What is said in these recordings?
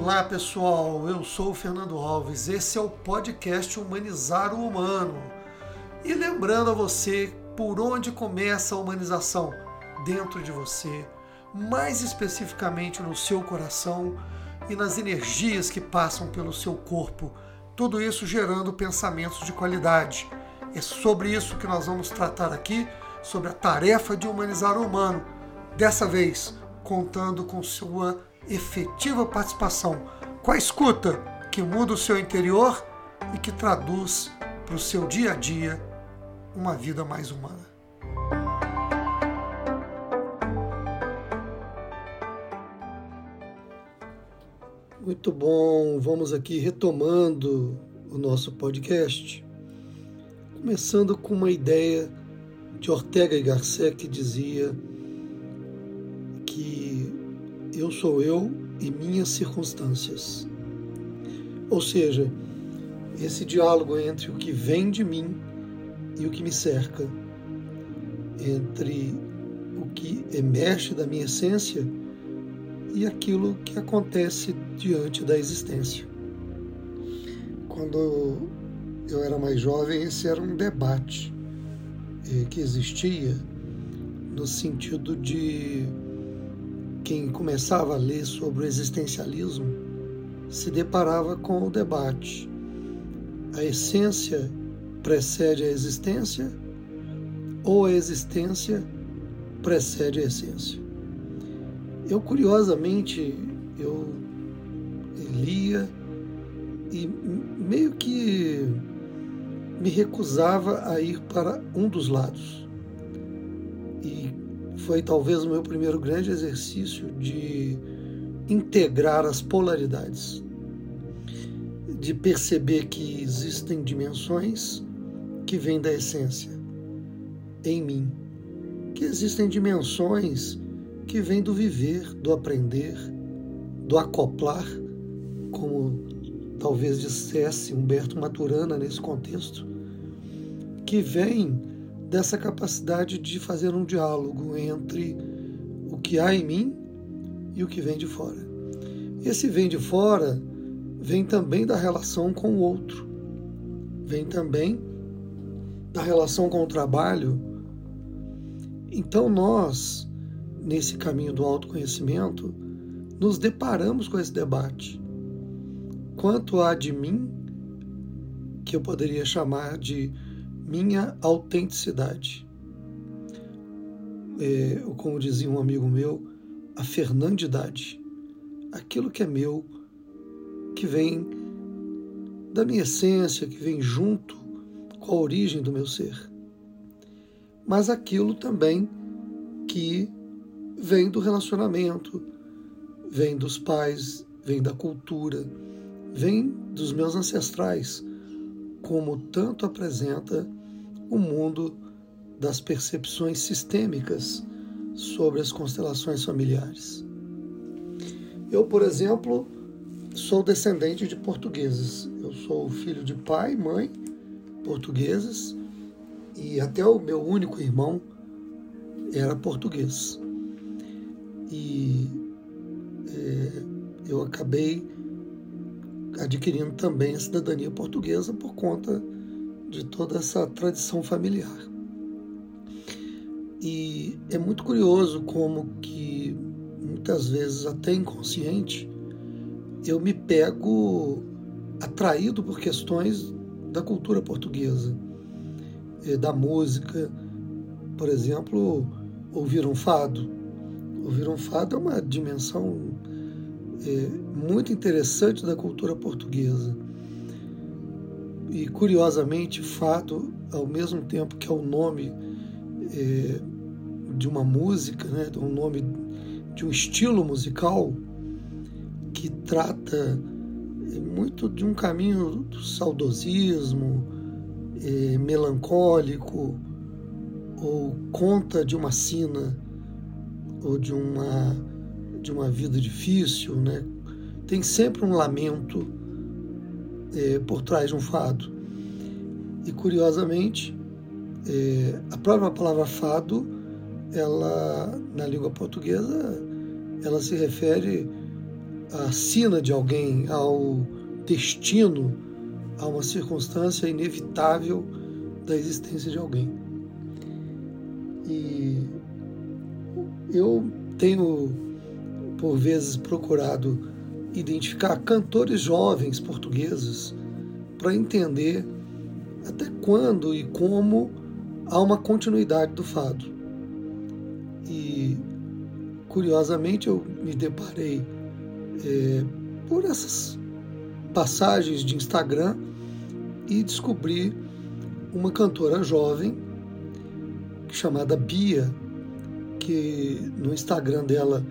Olá pessoal, eu sou o Fernando Alves. Esse é o podcast Humanizar o Humano. E lembrando a você por onde começa a humanização dentro de você, mais especificamente no seu coração e nas energias que passam pelo seu corpo. Tudo isso gerando pensamentos de qualidade. É sobre isso que nós vamos tratar aqui, sobre a tarefa de humanizar o humano. Dessa vez, contando com sua efetiva participação com a escuta que muda o seu interior e que traduz para o seu dia a dia uma vida mais humana. Muito bom, vamos aqui retomando o nosso podcast, começando com uma ideia de Ortega y Gasset que dizia que eu sou eu e minhas circunstâncias. Ou seja, esse diálogo entre o que vem de mim e o que me cerca, entre o que emerge da minha essência e aquilo que acontece diante da existência. Quando eu era mais jovem, esse era um debate eh, que existia no sentido de quem começava a ler sobre o existencialismo se deparava com o debate: a essência precede a existência ou a existência precede a essência? Eu curiosamente eu lia e meio que me recusava a ir para um dos lados. E foi talvez o meu primeiro grande exercício de integrar as polaridades, de perceber que existem dimensões que vêm da essência em mim, que existem dimensões que vêm do viver, do aprender, do acoplar, como talvez dissesse Humberto Maturana nesse contexto, que vem dessa capacidade de fazer um diálogo entre o que há em mim e o que vem de fora. Esse vem de fora vem também da relação com o outro, vem também da relação com o trabalho. Então nós, nesse caminho do autoconhecimento, nos deparamos com esse debate. Quanto há de mim, que eu poderia chamar de minha autenticidade. É, como dizia um amigo meu, a fernandidade. Aquilo que é meu, que vem da minha essência, que vem junto com a origem do meu ser. Mas aquilo também que vem do relacionamento, vem dos pais, vem da cultura, vem dos meus ancestrais, como tanto apresenta o mundo das percepções sistêmicas sobre as constelações familiares. Eu, por exemplo, sou descendente de portugueses. Eu sou filho de pai e mãe portugueses e até o meu único irmão era português. E é, eu acabei adquirindo também a cidadania portuguesa por conta de toda essa tradição familiar. E é muito curioso como que muitas vezes até inconsciente eu me pego atraído por questões da cultura portuguesa, eh, da música, por exemplo, ouvir um fado. Ouvir um fado é uma dimensão é, muito interessante da cultura portuguesa e curiosamente, fado, ao mesmo tempo que é o nome é, de uma música, né, um nome de um estilo musical que trata é, muito de um caminho do saudosismo, é, melancólico, ou conta de uma sina, ou de uma, de uma vida difícil, né? tem sempre um lamento é, por trás de um fado. E curiosamente, é, a própria palavra fado, ela na língua portuguesa, ela se refere à sina de alguém, ao destino, a uma circunstância inevitável da existência de alguém. E eu tenho, por vezes, procurado identificar cantores jovens portugueses para entender até quando e como há uma continuidade do fado. E, curiosamente, eu me deparei é, por essas passagens de Instagram e descobri uma cantora jovem chamada Bia, que no Instagram dela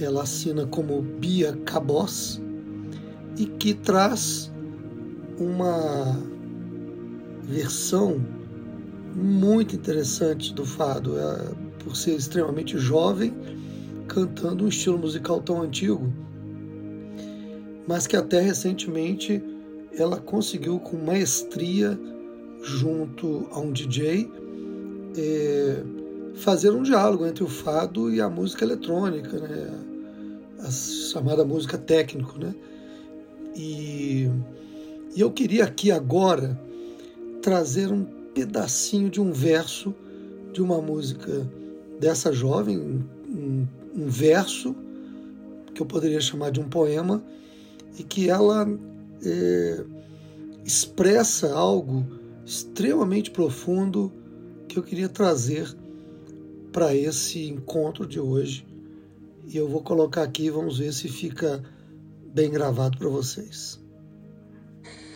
ela assina como Bia Cabos e que traz uma versão muito interessante do fado, é, por ser extremamente jovem, cantando um estilo musical tão antigo, mas que até recentemente ela conseguiu com maestria junto a um DJ é, fazer um diálogo entre o fado e a música eletrônica, né? a chamada música técnico. Né? E, e eu queria aqui agora trazer um pedacinho de um verso de uma música dessa jovem, um, um verso que eu poderia chamar de um poema, e que ela é, expressa algo extremamente profundo que eu queria trazer para esse encontro de hoje. E eu vou colocar aqui, vamos ver se fica bem gravado para vocês.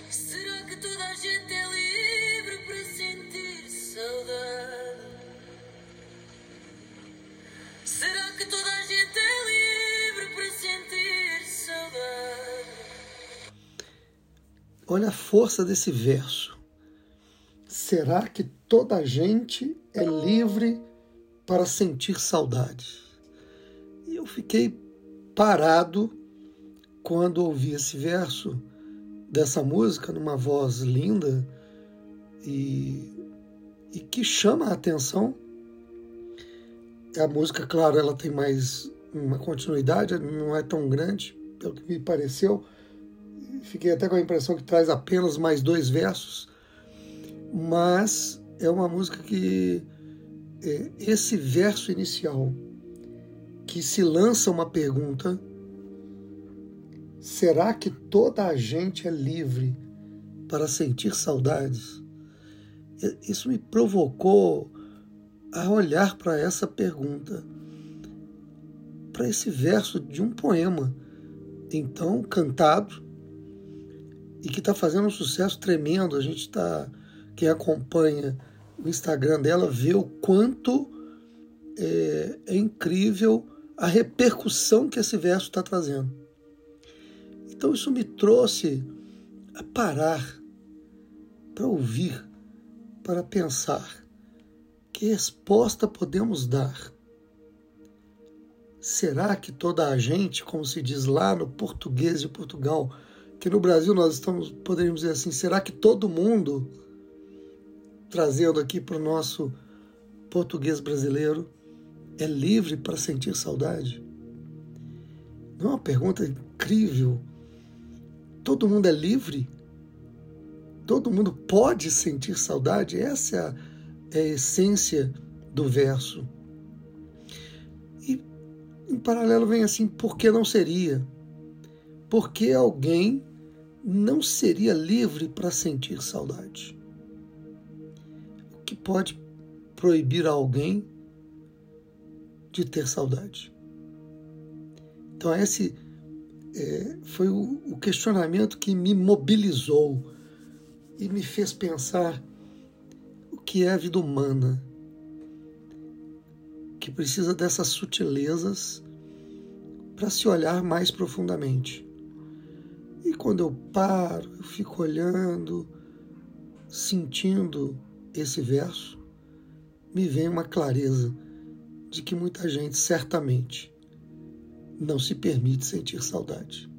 Será que toda a gente é livre para sentir saudade? Será que toda a gente é livre para sentir saudade? Olha a força desse verso. Será que toda a gente é livre para sentir saudade. E eu fiquei parado quando ouvi esse verso dessa música, numa voz linda e, e que chama a atenção. A música, claro, ela tem mais uma continuidade, não é tão grande, pelo que me pareceu. Fiquei até com a impressão que traz apenas mais dois versos, mas é uma música que é, esse verso inicial que se lança uma pergunta: será que toda a gente é livre para sentir saudades? Isso me provocou a olhar para essa pergunta, para esse verso de um poema, então cantado, e que está fazendo um sucesso tremendo. A gente está, quem acompanha o Instagram dela, vê o quanto é, é incrível a repercussão que esse verso está trazendo. Então isso me trouxe a parar para ouvir, para pensar que resposta podemos dar. Será que toda a gente, como se diz lá no português de Portugal, que no Brasil nós estamos, poderíamos dizer assim, será que todo mundo trazendo aqui para o nosso português brasileiro, é livre para sentir saudade? Não é uma pergunta incrível? Todo mundo é livre? Todo mundo pode sentir saudade? Essa é a, é a essência do verso. E em paralelo vem assim: por que não seria? Por que alguém não seria livre para sentir saudade? Que pode proibir alguém de ter saudade? Então, esse é, foi o, o questionamento que me mobilizou e me fez pensar o que é a vida humana, que precisa dessas sutilezas para se olhar mais profundamente. E quando eu paro, eu fico olhando, sentindo esse verso, me vem uma clareza de que muita gente certamente não se permite sentir saudade.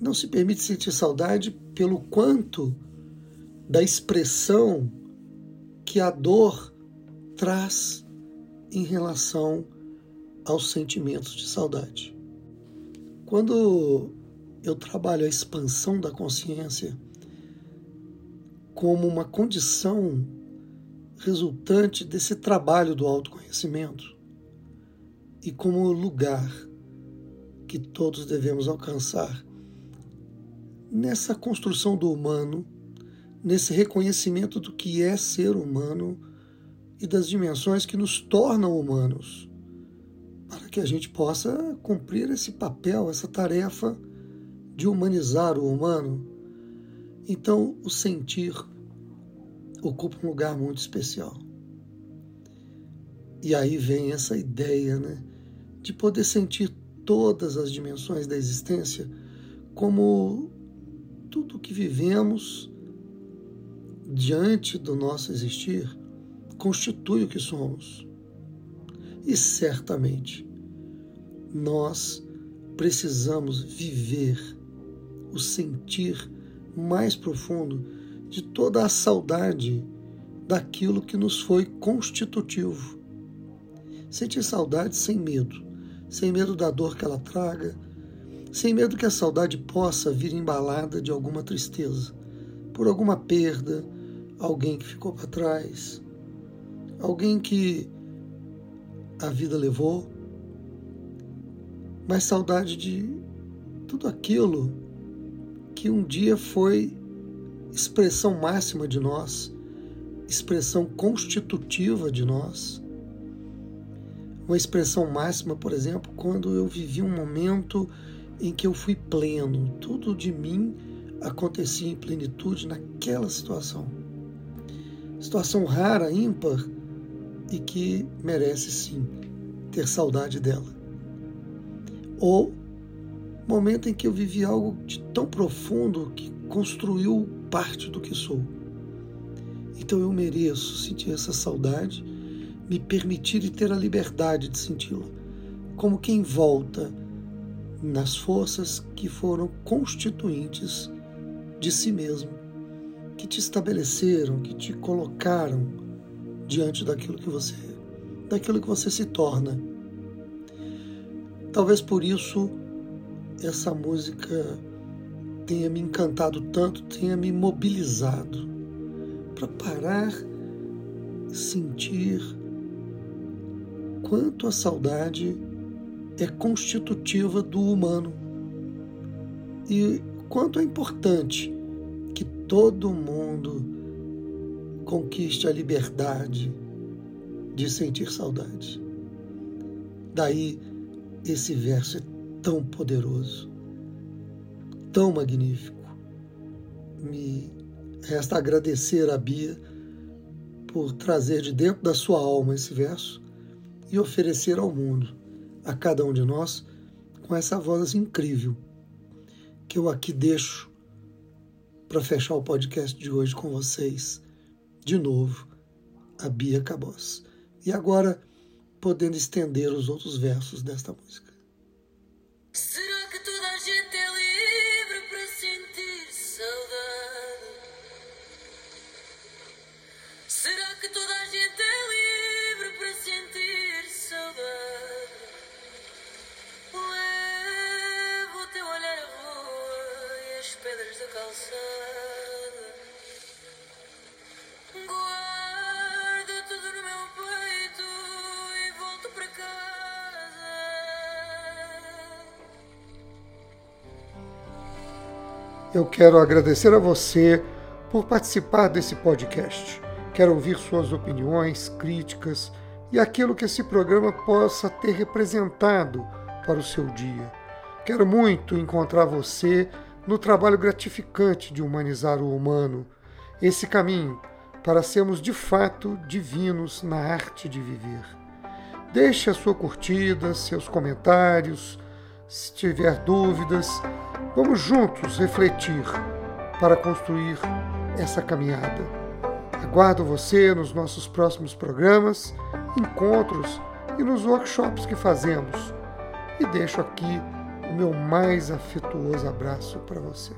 Não se permite sentir saudade pelo quanto da expressão que a dor traz em relação aos sentimentos de saudade. Quando eu trabalho a expansão da consciência como uma condição resultante desse trabalho do autoconhecimento e como lugar que todos devemos alcançar nessa construção do humano, nesse reconhecimento do que é ser humano e das dimensões que nos tornam humanos, para que a gente possa cumprir esse papel, essa tarefa de humanizar o humano. Então, o sentir ocupa um lugar muito especial. E aí vem essa ideia, né, de poder sentir todas as dimensões da existência como tudo que vivemos diante do nosso existir constitui o que somos. E certamente nós precisamos viver o sentir mais profundo de toda a saudade daquilo que nos foi constitutivo. Sentir saudade sem medo, sem medo da dor que ela traga, sem medo que a saudade possa vir embalada de alguma tristeza, por alguma perda, alguém que ficou para trás, alguém que a vida levou, mas saudade de tudo aquilo que um dia foi expressão máxima de nós, expressão constitutiva de nós. Uma expressão máxima, por exemplo, quando eu vivi um momento em que eu fui pleno, tudo de mim acontecia em plenitude naquela situação. Situação rara, ímpar e que merece sim ter saudade dela. Ou momento em que eu vivi algo de tão profundo que construiu parte do que sou. Então eu mereço sentir essa saudade, me permitir e ter a liberdade de senti-la, como quem volta nas forças que foram constituintes de si mesmo, que te estabeleceram, que te colocaram diante daquilo que você é, daquilo que você se torna. Talvez por isso essa música tenha me encantado tanto, tenha me mobilizado para parar, sentir quanto a saudade é constitutiva do humano e quanto é importante que todo mundo conquiste a liberdade de sentir saudade. Daí esse verso é tão poderoso tão magnífico. Me resta agradecer a Bia por trazer de dentro da sua alma esse verso e oferecer ao mundo, a cada um de nós, com essa voz incrível que eu aqui deixo para fechar o podcast de hoje com vocês. De novo, a Bia Cabos. E agora, podendo estender os outros versos desta música. Eu quero agradecer a você por participar desse podcast. Quero ouvir suas opiniões, críticas e aquilo que esse programa possa ter representado para o seu dia. Quero muito encontrar você no trabalho gratificante de humanizar o humano, esse caminho para sermos de fato divinos na arte de viver. Deixe a sua curtida, seus comentários, se tiver dúvidas, vamos juntos refletir para construir essa caminhada. Aguardo você nos nossos próximos programas, encontros e nos workshops que fazemos. E deixo aqui o meu mais afetuoso abraço para você.